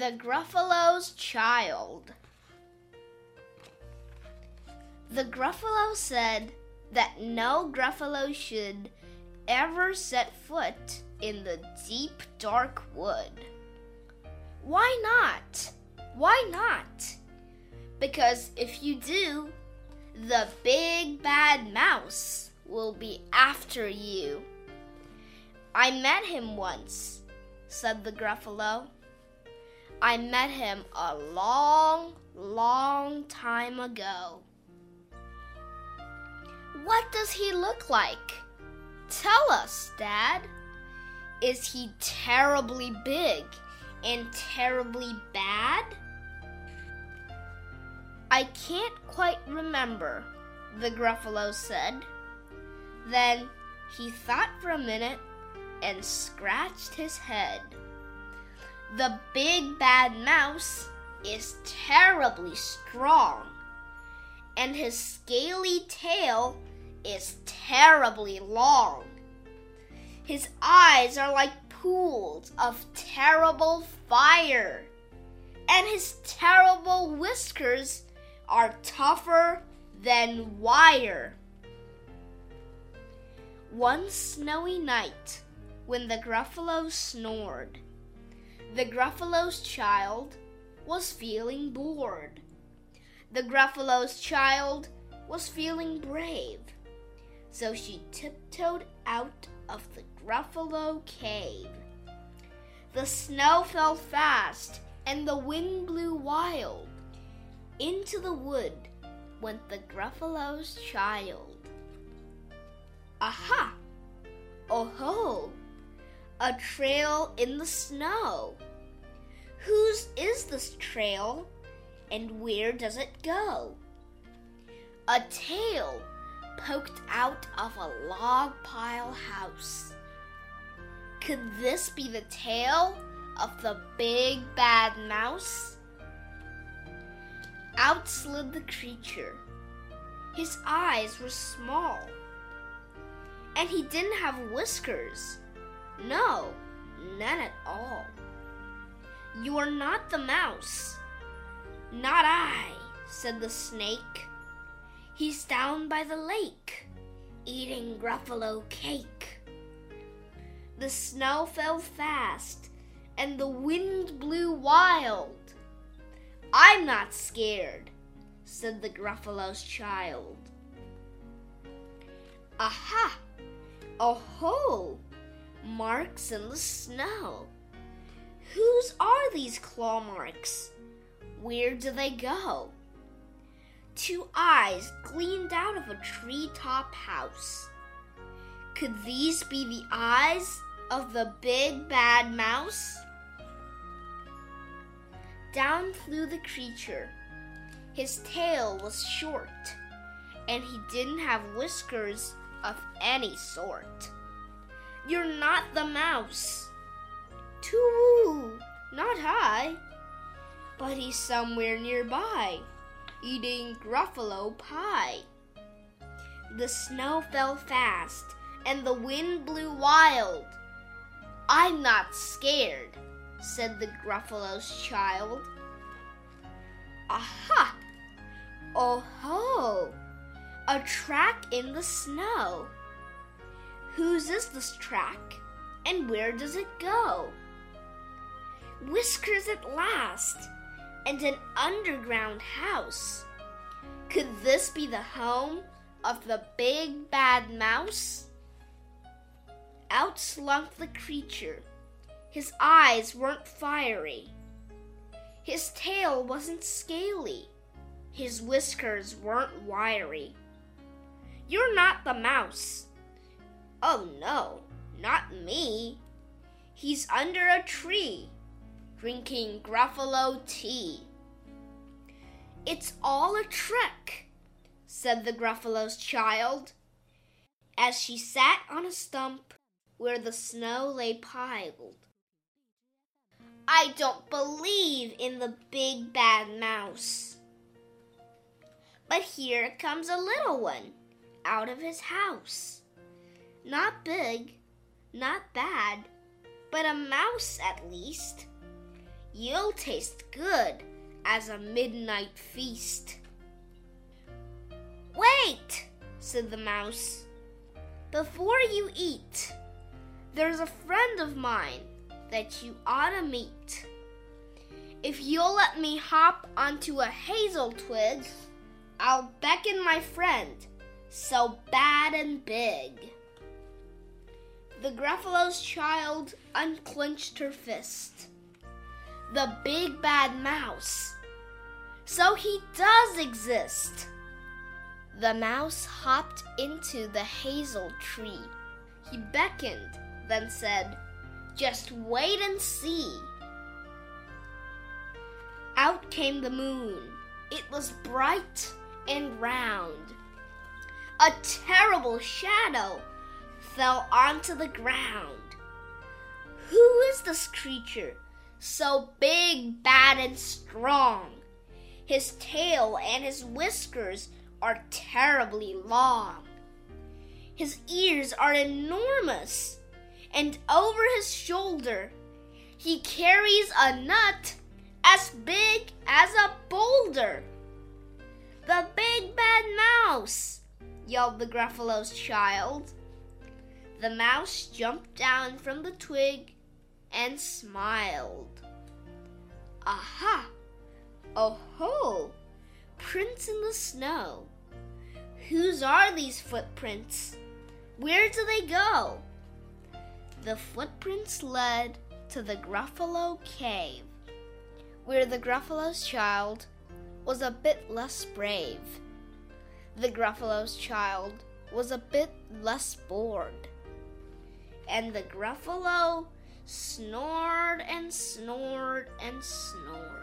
The Gruffalo's Child. The Gruffalo said that no Gruffalo should ever set foot in the deep, dark wood. Why not? Why not? Because if you do, the big bad mouse will be after you. I met him once, said the Gruffalo. I met him a long, long time ago. What does he look like? Tell us, Dad. Is he terribly big and terribly bad? I can't quite remember, the Gruffalo said. Then he thought for a minute and scratched his head. The big bad mouse is terribly strong, and his scaly tail is terribly long. His eyes are like pools of terrible fire, and his terrible whiskers are tougher than wire. One snowy night, when the Gruffalo snored, the Gruffalo's child was feeling bored. The Gruffalo's child was feeling brave. So she tiptoed out of the Gruffalo cave. The snow fell fast and the wind blew wild. Into the wood went the Gruffalo's child. A trail in the snow. Whose is this trail and where does it go? A tail poked out of a log pile house. Could this be the tail of the big bad mouse? Out slid the creature. His eyes were small. And he didn't have whiskers. No, none at all. You are not the mouse. Not I, said the snake. He's down by the lake, eating Gruffalo cake. The snow fell fast, and the wind blew wild. I'm not scared, said the Gruffalo's child. Aha! Oh ho! Marks in the snow. Whose are these claw marks? Where do they go? Two eyes gleamed out of a treetop house. Could these be the eyes of the big bad mouse? Down flew the creature. His tail was short, and he didn't have whiskers of any sort. You're not the mouse. Too, not I. But he's somewhere nearby, eating Gruffalo pie. The snow fell fast, and the wind blew wild. I'm not scared, said the Gruffalo's child. Aha! Oh ho! A track in the snow. Whose is this track, and where does it go? Whiskers at last, and an underground house. Could this be the home of the big bad mouse? Out slunk the creature. His eyes weren't fiery. His tail wasn't scaly. His whiskers weren't wiry. You're not the mouse. Oh no, not me. He's under a tree, drinking Gruffalo tea. It's all a trick, said the Gruffalo's child, as she sat on a stump where the snow lay piled. I don't believe in the big bad mouse. But here comes a little one out of his house. Not big, not bad, but a mouse at least. You'll taste good as a midnight feast. Wait, said the mouse. Before you eat, there's a friend of mine that you ought to meet. If you'll let me hop onto a hazel twig, I'll beckon my friend, so bad and big. The Gruffalo's child unclenched her fist. The big bad mouse. So he does exist. The mouse hopped into the hazel tree. He beckoned, then said, Just wait and see. Out came the moon. It was bright and round. A terrible shadow fell onto the ground. Who is this creature, so big, bad, and strong? His tail and his whiskers are terribly long. His ears are enormous, and over his shoulder he carries a nut as big as a boulder. The big bad mouse, yelled the Gruffalo's child. The mouse jumped down from the twig and smiled. Aha! Oh ho! Prints in the snow. Whose are these footprints? Where do they go? The footprints led to the Gruffalo cave where the Gruffalo's child was a bit less brave. The Gruffalo's child was a bit less bored. And the Gruffalo snored and snored and snored.